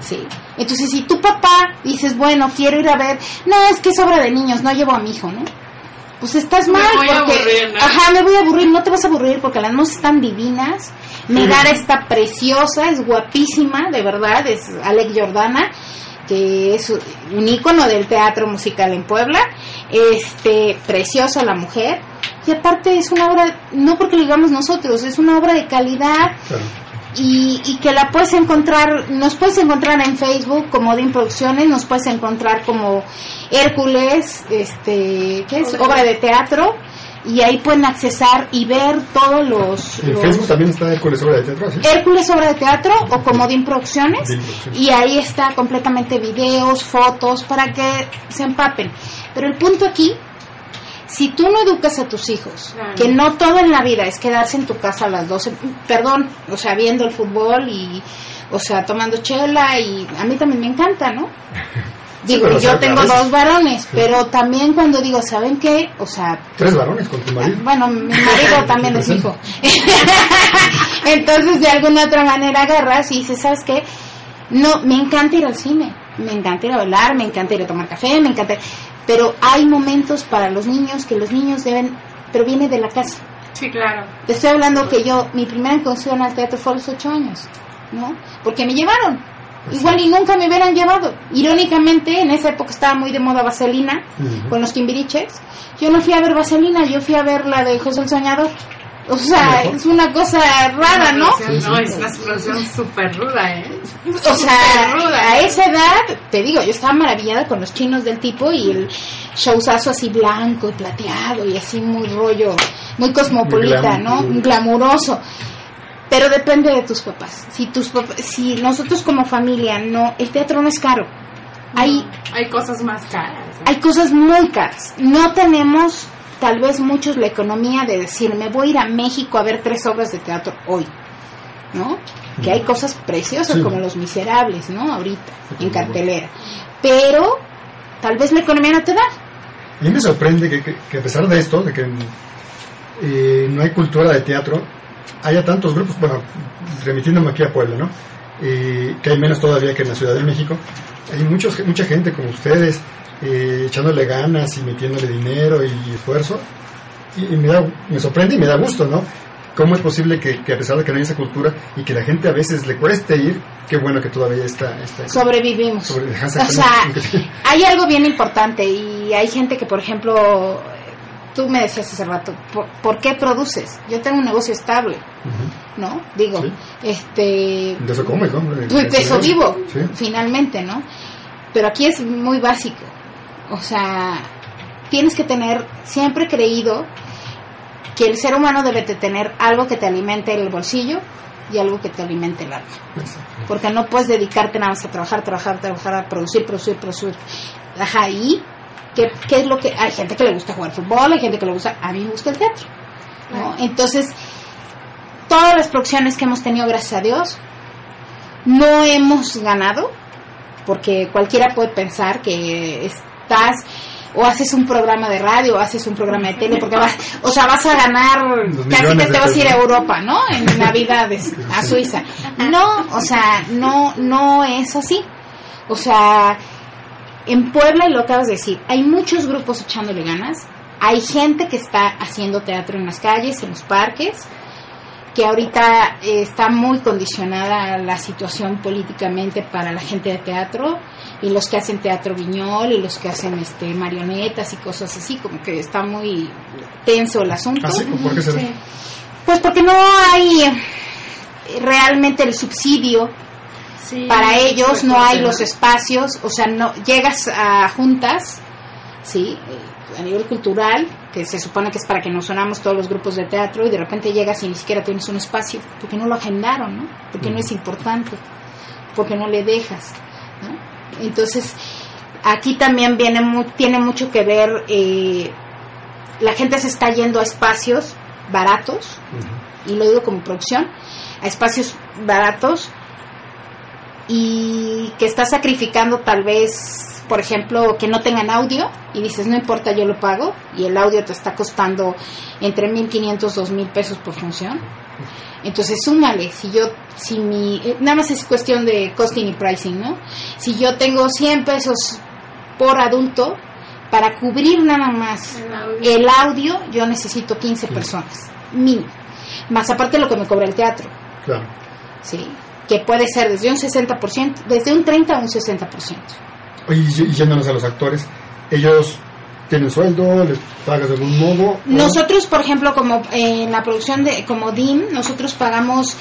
Sí. Entonces, si tu papá dices, bueno, quiero ir a ver, no, es que es obra de niños, no llevo a mi hijo, ¿no? Pues estás Me mal. voy a porque, aburrir, ¿no? Ajá, me voy a aburrir. No te vas a aburrir porque las musas están divinas. Megara está preciosa, es guapísima, de verdad. Es Alec Jordana, que es un ícono del teatro musical en Puebla. Este, preciosa la mujer. Y aparte es una obra, no porque lo digamos nosotros, es una obra de calidad Claro. Y, y que la puedes encontrar, nos puedes encontrar en Facebook como DIN Producciones, nos puedes encontrar como Hércules, este, ¿qué es? Obra de teatro, y ahí pueden accesar y ver todos los... En los- Facebook también está Hércules obra de teatro, ¿sí? Hércules Obra de Teatro o como DIN Producciones DIN Producciones. y ahí está completamente videos, fotos para que se empapen. Pero el punto aquí, si tú no educas a tus hijos, Claro. que no todo en la vida es quedarse en tu casa a las 12, perdón, o sea, viendo el fútbol y, o sea, tomando chela y a mí también me encanta, ¿no? Digo, yo sea, tengo dos varones, pero también cuando digo, ¿saben qué? O sea, Tres varones con tu marido. bueno, mi marido también es hijo. Entonces, de alguna otra manera agarras y dices, ¿sabes qué? No, me encanta ir al cine, me encanta ir a bailar, me encanta ir a tomar café, me encanta... Pero hay momentos para los niños que los niños deben... Pero viene de la casa. Sí, claro. Te estoy hablando que yo, mi primera incursión al teatro fue a los ocho años, ¿no? Porque me llevaron. Igual y nunca me hubieran llevado. Irónicamente, en esa época estaba muy de moda Vaselina, con los timbiriches. Yo no fui a ver Vaselina, yo fui a ver la de José el Soñador. O sea, es una cosa rara, ¿no? No, es una explosión súper ruda, ¿eh? O sea, a esa edad, te digo, yo estaba maravillada con los chinos del tipo y el showzazo así blanco y plateado y así muy rollo, muy cosmopolita, Muy ¿no? Glamuroso. Pero depende de tus papás. Si tus papás, si nosotros como familia no, el teatro no es caro. Hay Hay cosas más caras. ¿eh? hay cosas muy caras. No tenemos, tal vez muchos, la economía de decir, me voy a ir a México a ver tres obras de teatro hoy. ¿No? Que hay cosas preciosas Sí. como Los Miserables, ¿no? Ahorita, en cartelera. Pero tal vez la economía no te da. A mí me sorprende que, que- que a pesar de esto, de que eh, no hay cultura de teatro, haya tantos grupos, bueno, remitiéndome aquí a Puebla, ¿no? Eh, que hay menos todavía que en la Ciudad de México. Hay muchos, mucha gente como ustedes eh, echándole ganas y metiéndole dinero y esfuerzo. Y, y me, da, me sorprende y me da gusto, ¿no? ¿Cómo es posible que, que a pesar de que no hay esa cultura y que la gente a veces le cueste ir, qué bueno que todavía está... está Sobrevivimos. sobre- O sea, hay algo bien importante y hay gente que, por ejemplo, tú me decías hace rato, ¿por, por qué produces? Yo tengo un negocio estable. ¿no? Digo, Sí. este... De eso comes, ¿no? De- de eso vivo, Sí. finalmente, ¿no? Pero aquí es muy básico. O sea, tienes que tener, siempre he creído que el ser humano debe de tener algo que te alimente el bolsillo y algo que te alimente el alma. Porque no puedes dedicarte nada más a trabajar, trabajar, trabajar, a producir, producir, producir. Ajá, y ¿qué, qué es lo que...? Hay gente que le gusta jugar fútbol, hay gente que le gusta... A mí me gusta el teatro, ¿no? Entonces, todas las producciones que hemos tenido, gracias a Dios, no hemos ganado, porque cualquiera puede pensar que estás o haces un programa de radio o haces un programa de tele, porque vas, o sea, vas a ganar, casi que te vas a ir a. Europa, ¿no? En Navidades, a Suiza. No, o sea, no, no es así. O sea, en Puebla, y lo acabas de decir, hay muchos grupos echándole ganas, hay gente que está haciendo teatro en las calles, en los parques, que ahorita eh, está muy condicionada la situación políticamente para la gente de teatro y los que hacen teatro viñol y los que hacen este marionetas y cosas así, como que está muy tenso el asunto. ¿Ah, sí? ¿Por qué se ve? Sí. Pues porque no hay realmente el subsidio Sí, para ellos, no hay los pues, espacios, o sea, no llegas a juntas, sí, eh, a nivel cultural, que se supone que es para que nos sonamos todos los grupos de teatro y de repente llegas y ni siquiera tienes un espacio, porque no lo agendaron, ¿no? Porque no es importante, porque no le dejas, ¿no? Entonces, aquí también viene mu- tiene mucho que ver, eh, la gente se está yendo a espacios baratos, y lo digo como producción, a espacios baratos y que está sacrificando tal vez, por ejemplo, que no tengan audio y dices, no importa, yo lo pago y el audio te está costando entre 1.500, 2.000 pesos por función. Entonces, súmale, si yo, si mi, eh, nada más es cuestión de costing y pricing, ¿no? Si yo tengo 100 pesos por adulto, para cubrir nada más El audio. el audio, yo necesito 15 personas, mínimo. Más aparte lo que me cobra el teatro. Claro. ¿sí? que puede ser desde un 60%, desde un 30 a un 60%. Oye, y y yéndonos a los actores, ellos tienen sueldo, les pagas de algún modo. ¿O- Nosotros, por ejemplo, como en la producción de como DIM, nosotros pagamos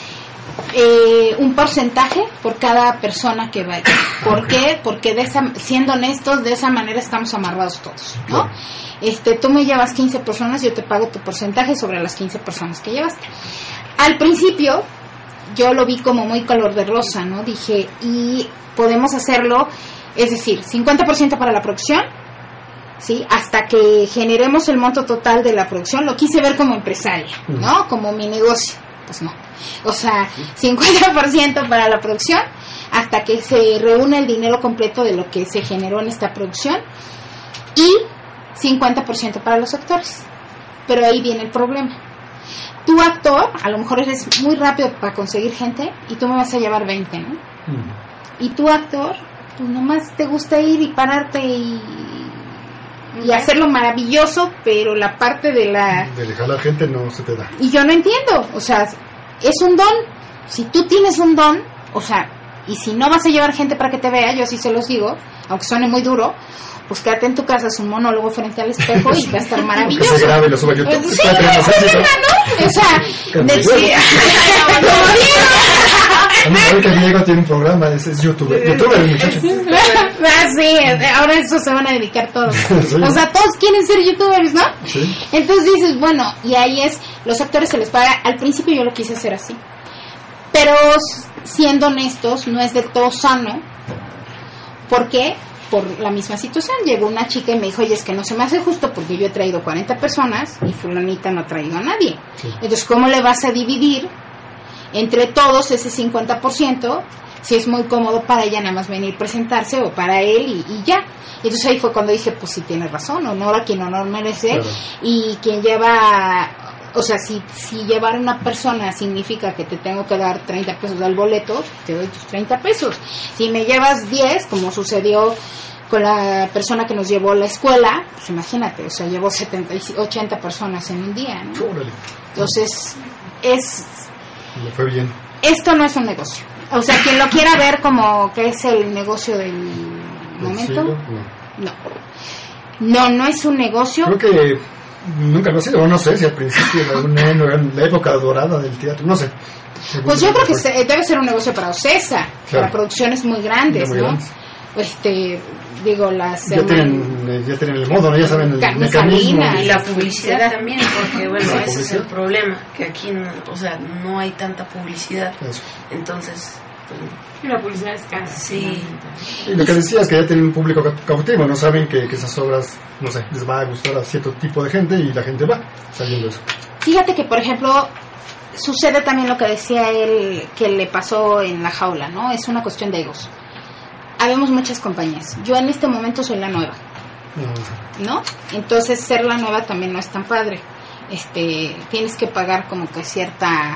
eh, un porcentaje por cada persona que vaya. ¿Por qué? Porque de esa, siendo honestos, de esa manera estamos amarrados todos, ¿no? Este, tú me llevas 15 personas, yo te pago tu porcentaje sobre las 15 personas que llevaste. Al principio, yo lo vi como muy color de rosa, ¿no? Dije, y podemos hacerlo, es decir, 50% para la producción, ¿sí? Hasta que generemos el monto total de la producción, lo quise ver como empresaria, ¿no? Como mi negocio. Pues no. O sea, 50% para la producción, hasta que se reúne el dinero completo de lo que se generó en esta producción, y 50% para los actores. Pero ahí viene el problema. Tu actor, a lo mejor eres muy rápido para conseguir gente, y tú me vas a llevar 20, ¿no? Mm. Y tu actor, pues nomás te gusta ir y pararte y, y hacerlo maravilloso, pero la parte de la... De dejar a la gente no se te da. Y yo no entiendo, o sea, es un don. Si tú tienes un don, o sea, y si no vas a llevar gente para que te vea, yo sí se los digo, aunque suene muy duro, pues quédate en tu casa, es un monólogo frente al espejo y va a estar maravilloso. se grabe lo suba a YouTube. Pues, sí, más éxito. ¿no? O sea, de- como Diego. Parece que Diego tiene un programa, es, es youtuber. Youtuber el muchacho. Ah, sí, ahora eso se van a dedicar todos. Sí. O sea, todos quieren ser youtubers, ¿no? Sí. Entonces dices, bueno, y ahí es, los actores se les paga, al principio yo lo quise hacer así. Pero siendo honestos, no es del todo sano. ¿Por qué? Por la misma situación. Llegó una chica y me dijo, oye, es que no se me hace justo porque yo he traído 40 personas y fulanita no ha traído a nadie. Sí. Entonces, ¿cómo le vas a dividir entre todos ese 50%? Si es muy cómodo para ella nada más venir presentarse o para él y, y ya. Entonces ahí fue cuando dije, pues sí tienes razón, honor a quien honor merece Claro. y quien lleva, o sea, si, si llevar una persona significa que te tengo que dar 30 pesos al boleto, te doy tus 30 pesos. Si me llevas 10, como sucedió con la persona que nos llevó a la escuela, pues imagínate, o sea, llevó 70, y 80 personas en un día, ¿no? Entonces, es, Fue bien. esto no es un negocio. O sea, quien lo quiera ver como que es el negocio del ¿El momento? No. no. No, no es un negocio. Creo que nunca lo ha sido, no sé si al principio, en en la época dorada del teatro, no sé. Pues yo creo que se- debe ser un negocio para Ocesa, para producciones muy grandes, muy ¿no? grandes. Este, digo, las... Ya tienen, eh, ya tienen el modo, ¿no? Ya saben el mecanismo. Y la publicidad también, porque bueno, ese es publicidad. el problema, que aquí, no, o sea, no hay tanta publicidad. Eso. Entonces, pues, la publicidad es cara. sí, Y lo que decía es que ya tienen un público ca- cautivo, no saben que, que esas obras, no sé, les va a gustar a cierto tipo de gente y la gente va saliendo eso. Fíjate que, por ejemplo, sucede también lo que decía él que le pasó en la jaula, ¿no? Es una cuestión de egos. Habemos muchas compañías. Yo en este momento soy la nueva, No, ¿no? Entonces ser la nueva también no es tan padre. Este, tienes que pagar como que cierta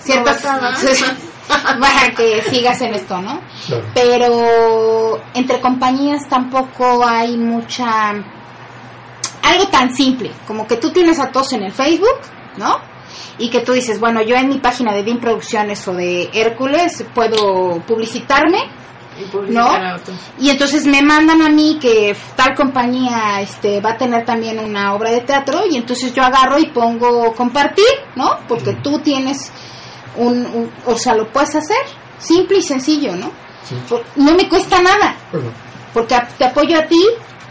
ciertas para que sigas en esto, ¿no? Claro. Pero entre compañías tampoco hay mucha... Algo tan simple, como que tú tienes a todos en el Facebook, ¿no? Y que tú dices, bueno, yo en mi página de DIN Producciones o de Hércules puedo publicitarme Otros. y entonces me mandan a mí que tal compañía este va a tener también una obra de teatro y entonces yo agarro y pongo compartir, ¿no? Porque tú tienes un, un- o sea, lo puedes hacer simple y sencillo, ¿no? Sí. No me cuesta nada, no. porque te apoyo a ti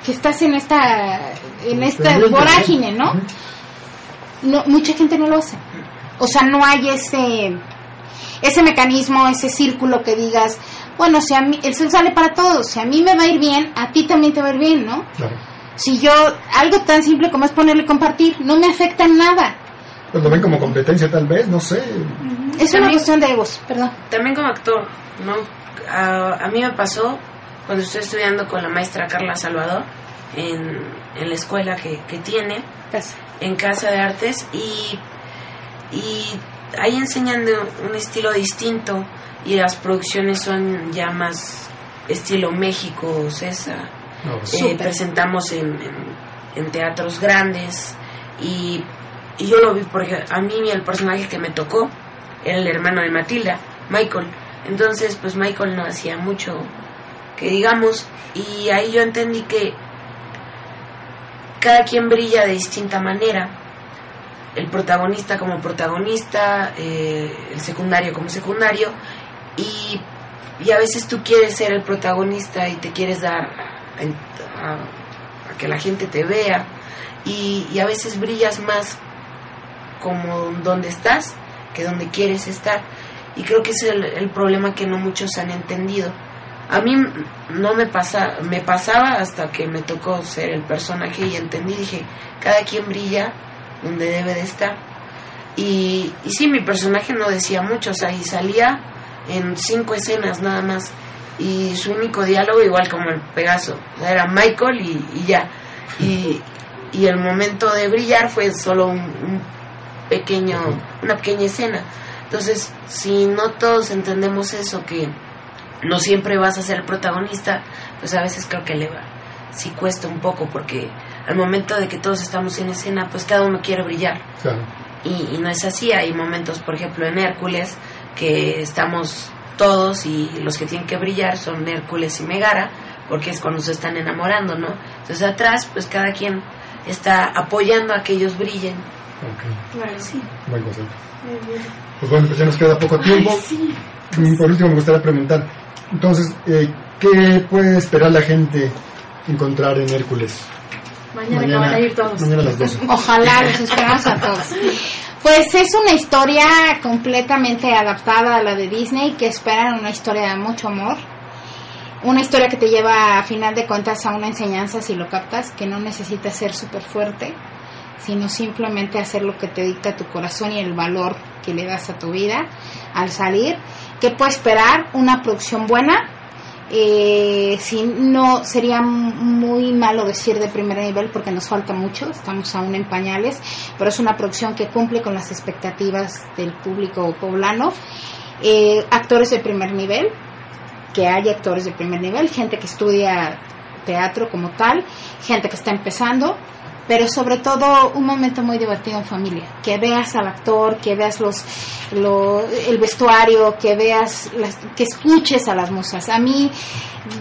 que estás en esta en esta Pero muy vorágine. ¿no? Ujú. no, mucha gente no lo hace. O sea, no hay ese ese mecanismo, ese círculo que digas, bueno, si a mí el sol sale para todos, si a mí me va a ir bien, a ti también te va a ir bien, ¿no? Claro. Si yo algo tan simple como es ponerle compartir, no me afecta en nada. Pues lo ven como competencia tal vez, no sé. Es una También- cuestión de egos, perdón. También como actor, ¿no? A, a mí me pasó cuando estoy estudiando con la maestra Carla Salvador en, en la escuela que, que tiene, en Casa de Artes, y, y ahí enseñan de un estilo distinto y las producciones son ya más estilo México, César. No, Eh, presentamos en, en- en teatros grandes y, y yo lo vi porque a mí el personaje que me tocó era el hermano de Matilda, Michael. Entonces, pues Michael no hacía mucho que digamos y ahí yo entendí que cada quien brilla de distinta manera. El protagonista como protagonista, eh, el secundario como secundario y, y a veces tú quieres ser el protagonista y te quieres dar a, que la gente te vea y, a veces brillas más como donde estás que donde quieres estar. Y creo que es el, el problema que no muchos han entendido. A mí no me pasa me pasaba hasta que me tocó ser el personaje y entendí dije cada quien brilla donde debe de estar. Y, y sí mi personaje no decía mucho o sea y salía en cinco escenas nada más. Y su único diálogo igual como el Pegaso o sea, era Michael y, y ya. Y, y el momento de brillar fue solo un, un pequeño una pequeña escena. Entonces si no todos entendemos eso que no siempre vas a ser el protagonista pues a veces creo que le va sí cuesta un poco porque al momento de que todos estamos en escena pues cada uno quiere brillar Claro. y, y no es así. Hay momentos, por ejemplo, en Hércules, que estamos todos y los que tienen que brillar son Hércules y Megara, porque es cuando se están enamorando, ¿no? Entonces atrás, pues cada quien está apoyando a que ellos brillen. Ok. Claro, sí. Pues bueno, pues ya nos queda poco tiempo. Mm, Por último, me gustaría preguntar, entonces, eh, ¿qué puede esperar la gente encontrar en Hércules? Mañana, que van a ir todos. mañana a las 12. Ojalá los esperamos a todos. Pues es una historia completamente adaptada a la de Disney que esperan una historia de mucho amor. Una historia que te lleva a final de cuentas a una enseñanza si lo captas, que no necesitas ser súper fuerte, sino simplemente hacer lo que te dicta tu corazón y el valor que le das a tu vida al salir. ¿Qué puede esperar? Una producción buena, eh, si no sería muy malo decir de primer nivel porque nos falta mucho, estamos aún en pañales, pero es una producción que cumple con las expectativas del público poblano. Eh, actores de primer nivel, que haya actores de primer nivel, gente que estudia teatro como tal, gente que está empezando, pero sobre todo un momento muy divertido en familia, que veas al actor, que veas los, lo- el vestuario, que veas, las, que escuches a las musas. A mí,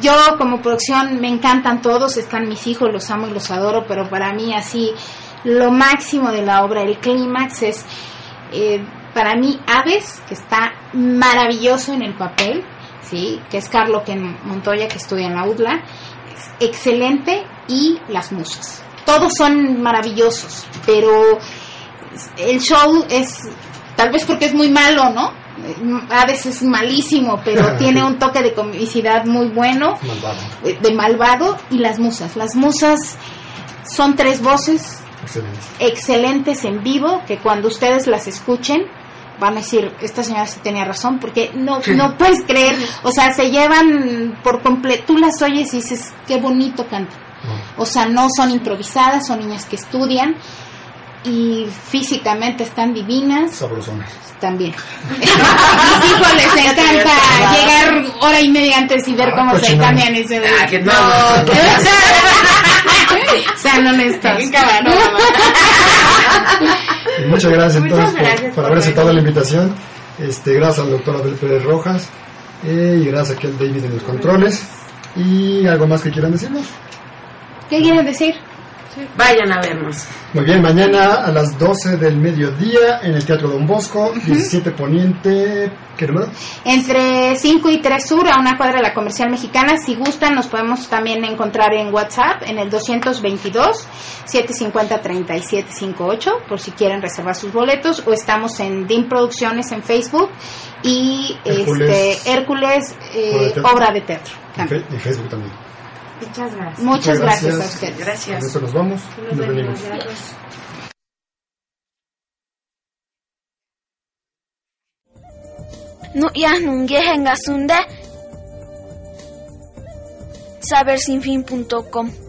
yo como producción me encantan todos, están mis hijos, los amo y los adoro, pero para mí así lo máximo de la obra, el clímax es eh, para mí Aves, que está maravilloso en el papel, sí, que es Carlo que Montoya que estudia en la UDLA, es excelente y las musas. Todos son maravillosos, pero el show es tal vez porque es muy malo, ¿no? Aves es malísimo, pero tiene un toque de comicidad muy bueno Malvado. eh, de malvado y las musas. Las musas son tres voces Excelente. excelentes en vivo que cuando ustedes las escuchen van a decir, esta señora sí tenía razón, porque no, no puedes creer, o sea, se llevan por completo, tú las oyes y dices, qué bonito canta. O sea, no son improvisadas, son niñas que estudian y físicamente están divinas Sabrosonas. también. Mis hijos les encanta llegar hora y media antes y ver Ah, cómo se cochinón. cambian y se ven. Ah, que no. Sean honestos. Y muchas gracias Muchas entonces por- gracias por, por haber aceptado la invitación. Este, gracias al doctor Abel Pérez Rojas eh, y gracias aquí al David en los controles. ¿Y algo más que quieran decirnos? ¿Qué quieren decir? Vayan a vernos. Muy bien, mañana a las 12 del mediodía en el Teatro Don Bosco, 17 Poniente, ¿qué número? Entre 5 y 3 Sur, a una cuadra de la comercial mexicana. Si gustan, nos podemos también encontrar en WhatsApp en el 222-750-3758, por si quieren reservar sus boletos. O estamos en DIM Producciones en Facebook y Hércules. este, Hércules eh, Obra de teatro. Obra de Teatro. En Facebook también. Muchas gracias. Muchas gracias, gracias. a ustedes. Con Gracias. eso nos vamos Nos nos venimos. venimos, gracias. Sabersinfin.com